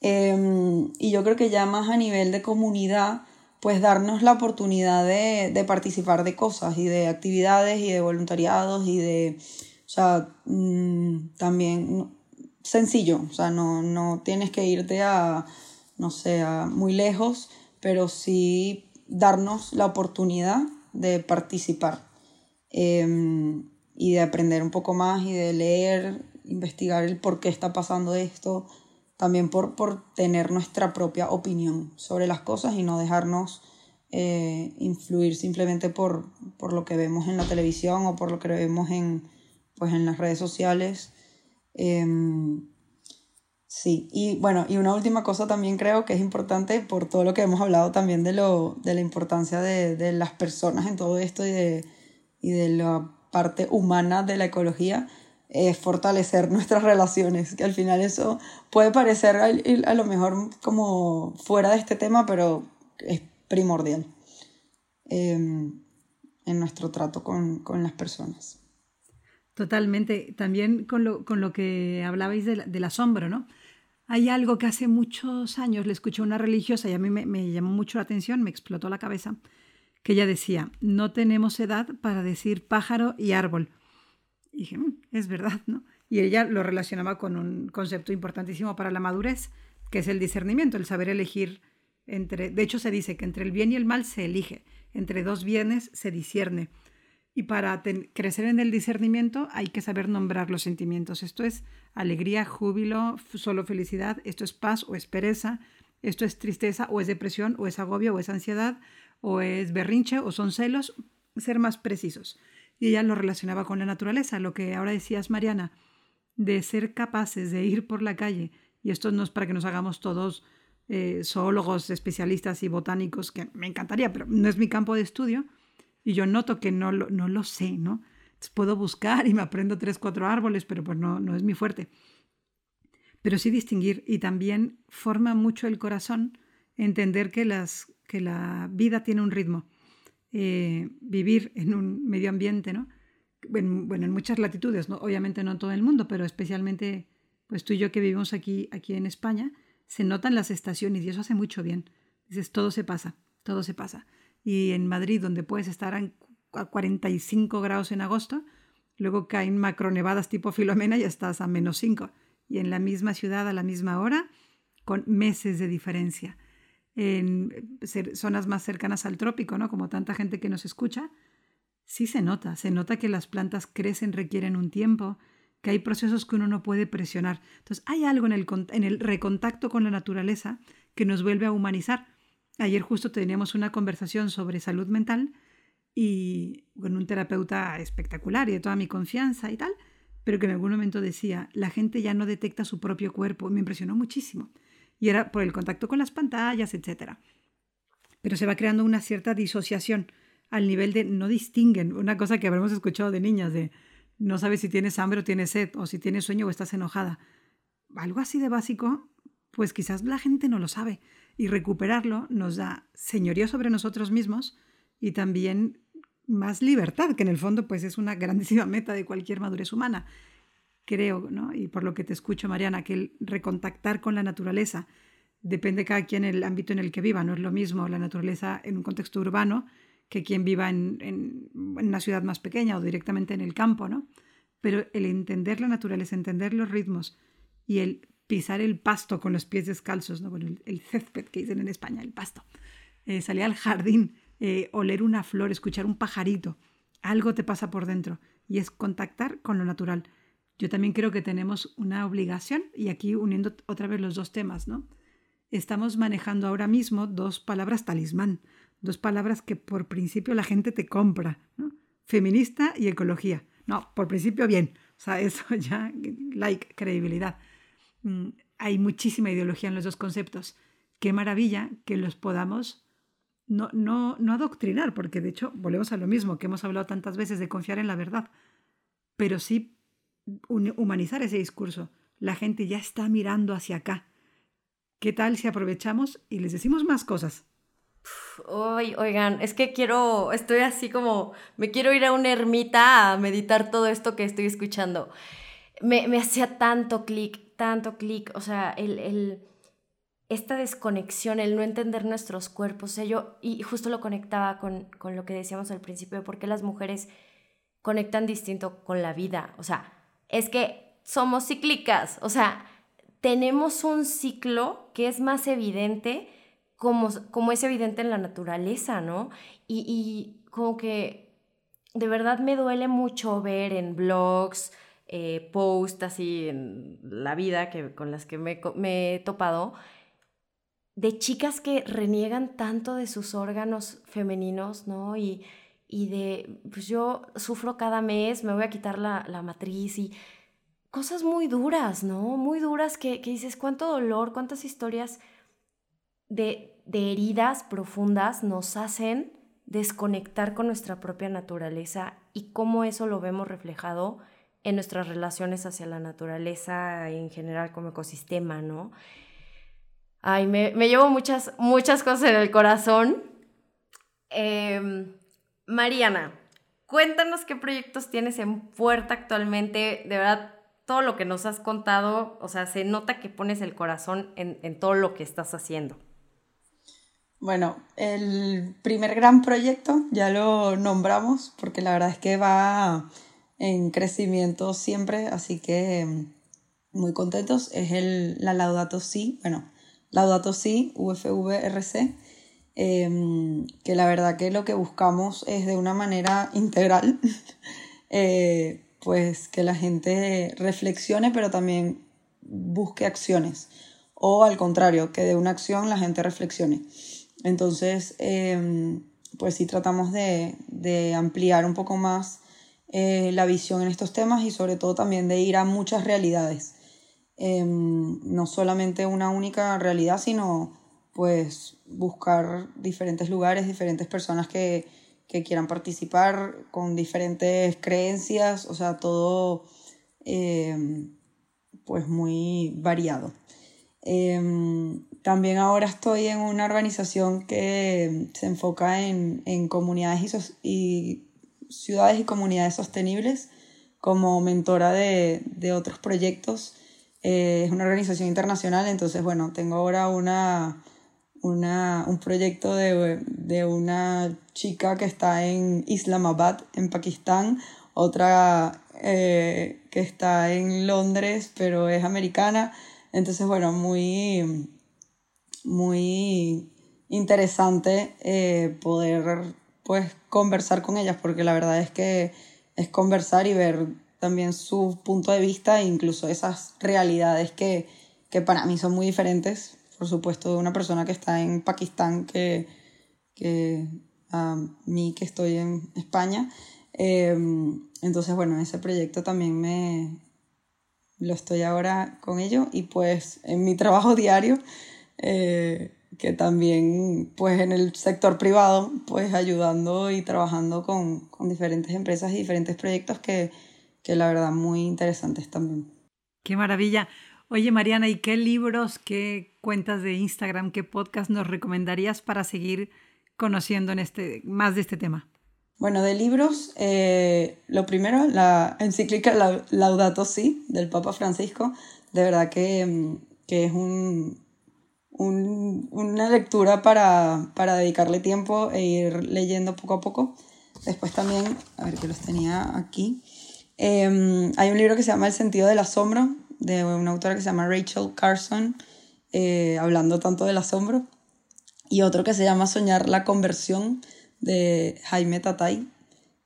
Em, y yo creo que ya más a nivel de comunidad, pues darnos la oportunidad de, participar de cosas y de actividades y de voluntariados y de, o sea, mm, también sencillo, o sea, no, no tienes que irte a, no sé, a muy lejos, pero sí darnos la oportunidad de participar em, y de aprender un poco más y de leer, investigar el por qué está pasando esto, también por, por tener nuestra propia opinión sobre las cosas y no dejarnos eh, influir simplemente por, por, lo que vemos en la televisión o por lo que vemos en, pues, en las redes sociales. Em, sí, y bueno, y una última cosa también creo que es importante por todo lo que hemos hablado también de, lo, de la importancia de, de las personas en todo esto y de, y de la parte humana de la ecología es fortalecer nuestras relaciones, que al final eso puede parecer a, lo mejor como fuera de este tema, pero es primordial em, en nuestro trato con, las personas. Totalmente. También con lo, con lo que hablabais del, asombro, ¿no? Hay algo que hace muchos años le escuché a una religiosa y a mí me, me llamó mucho la atención, me explotó la cabeza, que ella decía, no tenemos edad para decir pájaro y árbol dije, mm, es verdad, ¿no? Y ella lo relacionaba con un concepto importantísimo para la madurez, que es el discernimiento, el saber elegir entre, de hecho se dice que entre el bien y el mal se elige, entre dos bienes se discierne. Y para crecer en el discernimiento hay que saber nombrar los sentimientos. Esto es alegría, júbilo, solo felicidad, esto es paz o es pereza, esto es tristeza o es depresión o es agobio o es ansiedad o es berrinche o son celos, ser más precisos. Y ella lo relacionaba con la naturaleza, lo que ahora decías, Mariana, de ser capaces de ir por la calle, y esto no es para que nos hagamos todos eh, zoólogos, especialistas y botánicos, que me encantaría, pero no es mi campo de estudio, y yo noto que no lo, no lo sé, ¿no? puedo buscar y me aprendo tres, cuatro árboles, pero pues no, no es mi fuerte. Pero sí distinguir y también forma mucho el corazón entender que, las, que la vida tiene un ritmo. Eh, vivir en un medio ambiente, ¿no? bueno, en muchas latitudes, ¿no? obviamente no en todo el mundo, pero especialmente pues tú y yo que vivimos aquí, aquí en España, se notan las estaciones y eso hace mucho bien. Dices, todo se pasa, todo se pasa. Y en Madrid, donde puedes estar a 45 grados en agosto, luego caen macronevadas tipo Filomena y estás a menos 5. Y en la misma ciudad, a la misma hora, con meses de diferencia. En zonas más cercanas al trópico, ¿no? Como tanta gente que nos escucha, sí se nota, se nota que las plantas crecen, requieren un tiempo, que hay procesos que uno no puede presionar. Entonces, hay algo en el, en el recontacto con la naturaleza que nos vuelve a humanizar. Ayer justo teníamos una conversación sobre salud mental y con un terapeuta espectacular y de toda mi confianza y tal, pero que en algún momento decía, la gente ya no detecta su propio cuerpo. Me impresionó muchísimo. Y era por el contacto con las pantallas, etc. Pero se va creando una cierta disociación al nivel de no distinguen, una cosa que habremos escuchado de niñas, de no sabes si tienes hambre o tienes sed, o si tienes sueño o estás enojada. Algo así de básico, pues quizás la gente no lo sabe. Y recuperarlo nos da señorío sobre nosotros mismos y también más libertad, que en el fondo pues es una grandísima meta de cualquier madurez humana. Creo, ¿no? Y por lo que te escucho, Mariana, que el recontactar con la naturaleza depende cada quien el ámbito en el que viva. No es lo mismo la naturaleza en un contexto urbano que quien viva en, una ciudad más pequeña o directamente en el campo, ¿no? Pero el entender la naturaleza, entender los ritmos y el pisar el pasto con los pies descalzos, ¿no? Bueno, el, césped que dicen en España, el pasto. Eh, salir al jardín, eh, oler una flor, escuchar un pajarito, algo te pasa por dentro y es contactar con lo natural. Yo también creo que tenemos una obligación, y aquí uniendo otra vez los dos temas, ¿no? Estamos manejando ahora mismo dos palabras talismán dos palabras que por principio la gente te compra, ¿no? Feminista y ecología. No, por principio bien. O sea, eso ya, like, credibilidad. Mm, hay muchísima ideología en los dos conceptos. Qué maravilla que los podamos no, no, no adoctrinar, porque de hecho volvemos a lo mismo que hemos hablado tantas veces de confiar en la verdad, pero sí humanizar ese discurso. La gente ya está mirando hacia acá. ¿Qué tal si aprovechamos y les decimos más cosas? oigan, es que quiero, estoy así como, me quiero ir a una ermita a meditar todo esto que estoy escuchando. Me, hacía tanto clic, tanto clic, o sea, el, esta desconexión, el no entender nuestros cuerpos, o yo, y justo lo conectaba con, con lo que decíamos al principio, de por qué las mujeres conectan distinto con la vida, o sea, es que somos cíclicas, o sea, tenemos un ciclo que es más evidente como, como es evidente en la naturaleza, ¿no? Y, y como que de verdad me duele mucho ver en blogs, eh, posts así en la vida que, con las que me, me, he topado, de chicas que reniegan tanto de sus órganos femeninos, ¿no? Y, y de, pues yo sufro cada mes, me voy a quitar la, la matriz y cosas muy duras, ¿no? Muy duras que, que dices, cuánto dolor, cuántas historias de, heridas profundas nos hacen desconectar con nuestra propia naturaleza y cómo eso lo vemos reflejado en nuestras relaciones hacia la naturaleza en general como ecosistema, ¿no? Ay, me, llevo muchas, muchas cosas en el corazón. Em, Mariana, cuéntanos qué proyectos tienes en puerta actualmente. De verdad, todo lo que nos has contado, o sea, se nota que pones el corazón en todo lo que estás haciendo. Bueno, el primer gran proyecto ya lo nombramos porque la verdad es que va en crecimiento siempre, así que mm, muy contentos. Es el, la Laudato Si, bueno, Laudato Si, UFVRC. Em, que la verdad que lo que buscamos es de una manera integral, eh, pues que la gente reflexione, pero también busque acciones, o al contrario, que de una acción la gente reflexione. Entonces, em, pues sí tratamos de, de ampliar un poco más eh, la visión en estos temas y sobre todo también de ir a muchas realidades. Em, no solamente una única realidad, sino pues buscar diferentes lugares, diferentes personas que, que quieran participar con diferentes creencias, o sea, todo em, pues muy variado. Em, también ahora estoy en una organización que se enfoca en, en comunidades y, ciudades y comunidades sostenibles como mentora de, de otros proyectos. Eh, es una organización internacional, entonces, bueno, tengo ahora una, una, un proyecto de, de, una chica que está en Islamabad, en Pakistán, otra eh, que está en Londres, pero es americana. Entonces, bueno, muy, muy interesante eh, poder pues conversar con ellas, porque la verdad es que es conversar y ver también su punto de vista e incluso esas realidades que, que para mí son muy diferentes, por supuesto, una persona que está en Pakistán que, que a mí que estoy en España. Em, entonces, bueno, ese proyecto también me lo estoy ahora con ello y pues en mi trabajo diario eh, que también pues en el sector privado pues ayudando y trabajando con, con diferentes empresas y diferentes proyectos que, que la verdad muy interesantes también. Qué maravilla. Oye Mariana, ¿y qué libros, qué cuentas de Instagram, qué podcast nos recomendarías para seguir conociendo en este, más de este tema? Bueno, de libros, eh, lo primero, la encíclica Laudato Si del Papa Francisco, de verdad que, que es un, un, una lectura para, para, dedicarle tiempo e ir leyendo poco a poco. Después también, a ver que los tenía aquí, eh, hay un libro que se llama El sentido del asombro, de una autora que se llama Rachel Carson, eh, hablando tanto del asombro, y otro que se llama Soñar la conversión, de Jaime Tatay,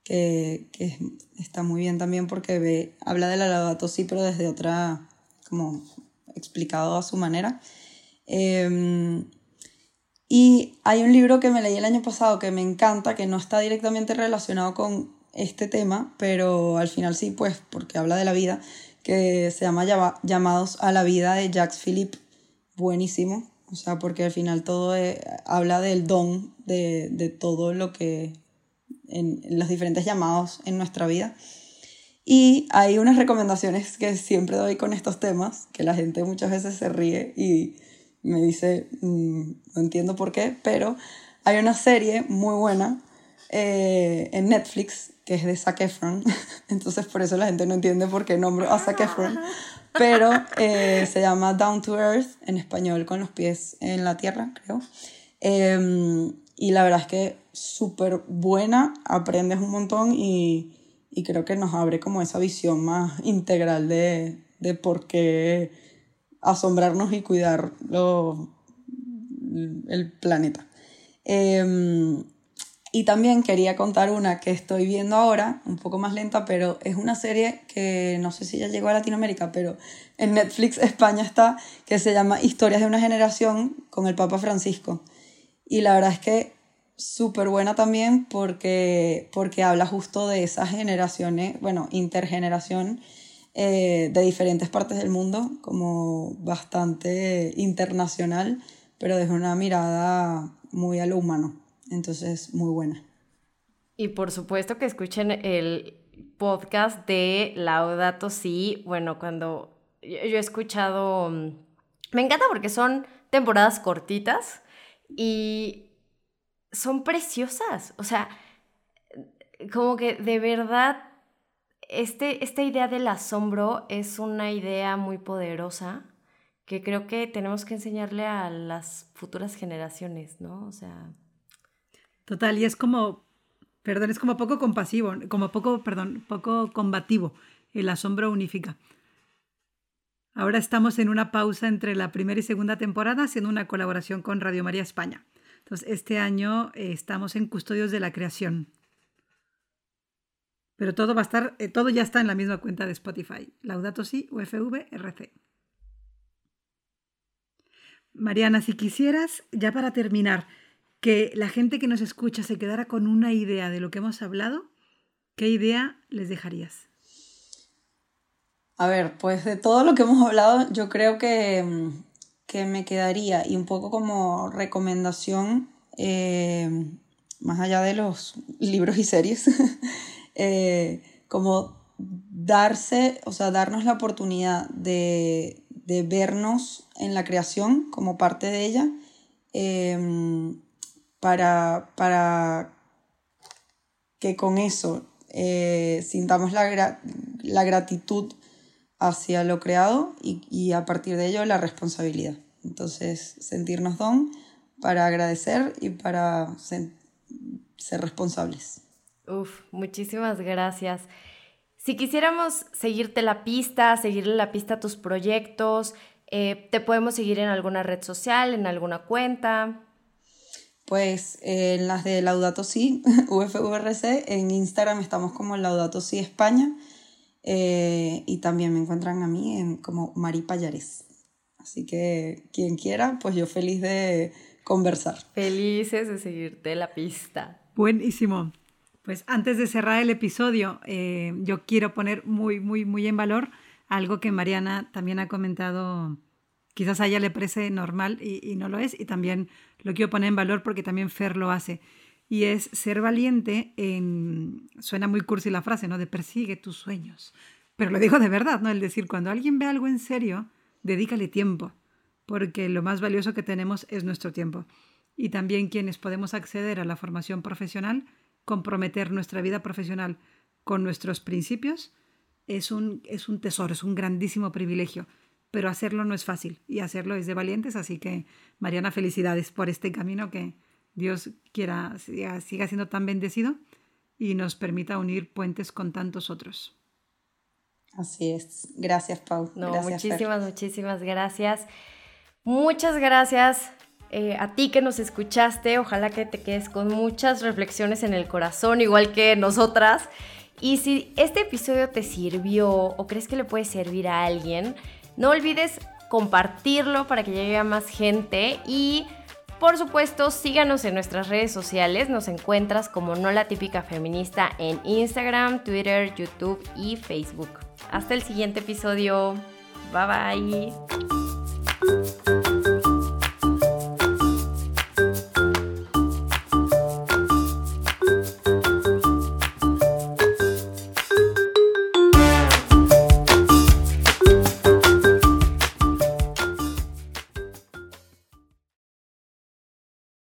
que, que está muy bien también porque ve, habla de la laudato sí, pero desde otra, como explicado a su manera. Em, y hay un libro que me leí el año pasado que me encanta, que no está directamente relacionado con este tema, pero al final sí, pues, porque habla de la vida, que se llama Llamados a la vida de Jacques Philippe. Buenísimo. O sea, porque al final todo habla del don de, de, todo lo que. En, en los diferentes llamados en nuestra vida. Y hay unas recomendaciones que siempre doy con estos temas, que la gente muchas veces se ríe y me dice, mm, no entiendo por qué, pero hay una serie muy buena eh, en Netflix que es de Zac Efron, entonces por eso la gente no entiende por qué nombro a Zac Efron, pero eh, se llama Down to Earth, en español con los pies en la tierra, creo. Em, y la verdad es que súper buena, aprendes un montón y, y, creo que nos abre como esa visión más integral de, de por qué asombrarnos y cuidar lo, el planeta. Em, y también quería contar una que estoy viendo ahora, un poco más lenta, pero es una serie que no sé si ya llegó a Latinoamérica, pero en Netflix España está, que se llama Historias de una generación con el Papa Francisco. Y la verdad es que súper buena también porque, porque habla justo de esas generaciones, bueno, intergeneración eh, de diferentes partes del mundo, como bastante internacional, pero desde una mirada muy a lo humano. Entonces, muy buena. Y por supuesto que escuchen el podcast de Laudato Si. Bueno, cuando yo, he escuchado, mm, me encanta porque son temporadas cortitas y son preciosas. O sea, como que de verdad este, esta idea del asombro es una idea muy poderosa que creo que tenemos que enseñarle a las futuras generaciones, ¿no? O sea... Total, y es como, perdón, es como poco compasivo, como poco, perdón, poco combativo. El asombro unifica. Ahora estamos en una pausa entre la primera y segunda temporada haciendo una colaboración con Radio María España. Entonces, este año eh, estamos en Custodios de la Creación. Pero todo va a estar, eh, todo ya está en la misma cuenta de Spotify. Laudato Si, UFV, RC. Mariana, si quisieras, ya para terminar, que la gente que nos escucha se quedara con una idea de lo que hemos hablado, ¿qué idea les dejarías? A ver, pues de todo lo que hemos hablado, yo creo que, me quedaría, y un poco como recomendación, eh, más allá de los libros y series, eh, como darse, o sea, darnos la oportunidad de, vernos en la creación como parte de ella, em, para, para que con eso eh, sintamos la, la gratitud hacia lo creado y, a partir de ello la responsabilidad. Entonces, sentirnos don para agradecer y para ser, responsables. Uf, muchísimas gracias. Si quisiéramos seguirte la pista, seguirle la pista a tus proyectos, eh, ¿te podemos seguir en alguna red social, en alguna cuenta? Pues en las de Laudato Si, UFVRC, en Instagram estamos como Laudato Si España eh, y también me encuentran a mí en, como Mari Payares. Así que quien quiera, pues yo feliz de conversar. Felices de seguirte la pista. Buenísimo. Pues antes de cerrar el episodio, eh, yo quiero poner muy, muy, muy en valor algo que Mariana también ha comentado, quizás a ella le parece normal y, no lo es, y también lo quiero poner en valor porque también Fer lo hace y es ser valiente en, suena muy cursi la frase, ¿no? De persigue tus sueños. Pero lo digo de verdad, ¿no? El decir, cuando alguien ve algo en serio, dedícale tiempo, porque lo más valioso que tenemos es nuestro tiempo. Y también quienes podemos acceder a la formación profesional, comprometer nuestra vida profesional con nuestros principios, es un, es un tesoro, es un grandísimo privilegio. Pero hacerlo no es fácil y hacerlo es de valientes, así que Mariana, felicidades por este camino que, Dios quiera siga, siendo tan bendecido y nos permita unir puentes con tantos otros. Así es. Gracias, Pau. No, muchísimas, muchísimas gracias. Muchas gracias eh, a ti que nos escuchaste. Ojalá que te quedes con muchas reflexiones en el corazón, igual que nosotras. Y si este episodio te sirvió o crees que le puede servir a alguien, no olvides compartirlo para que llegue a más gente y por supuesto, síganos en nuestras redes sociales. Nos encuentras como No la Típica Feminista en Instagram, Twitter, YouTube y Facebook. Hasta el siguiente episodio. Bye bye.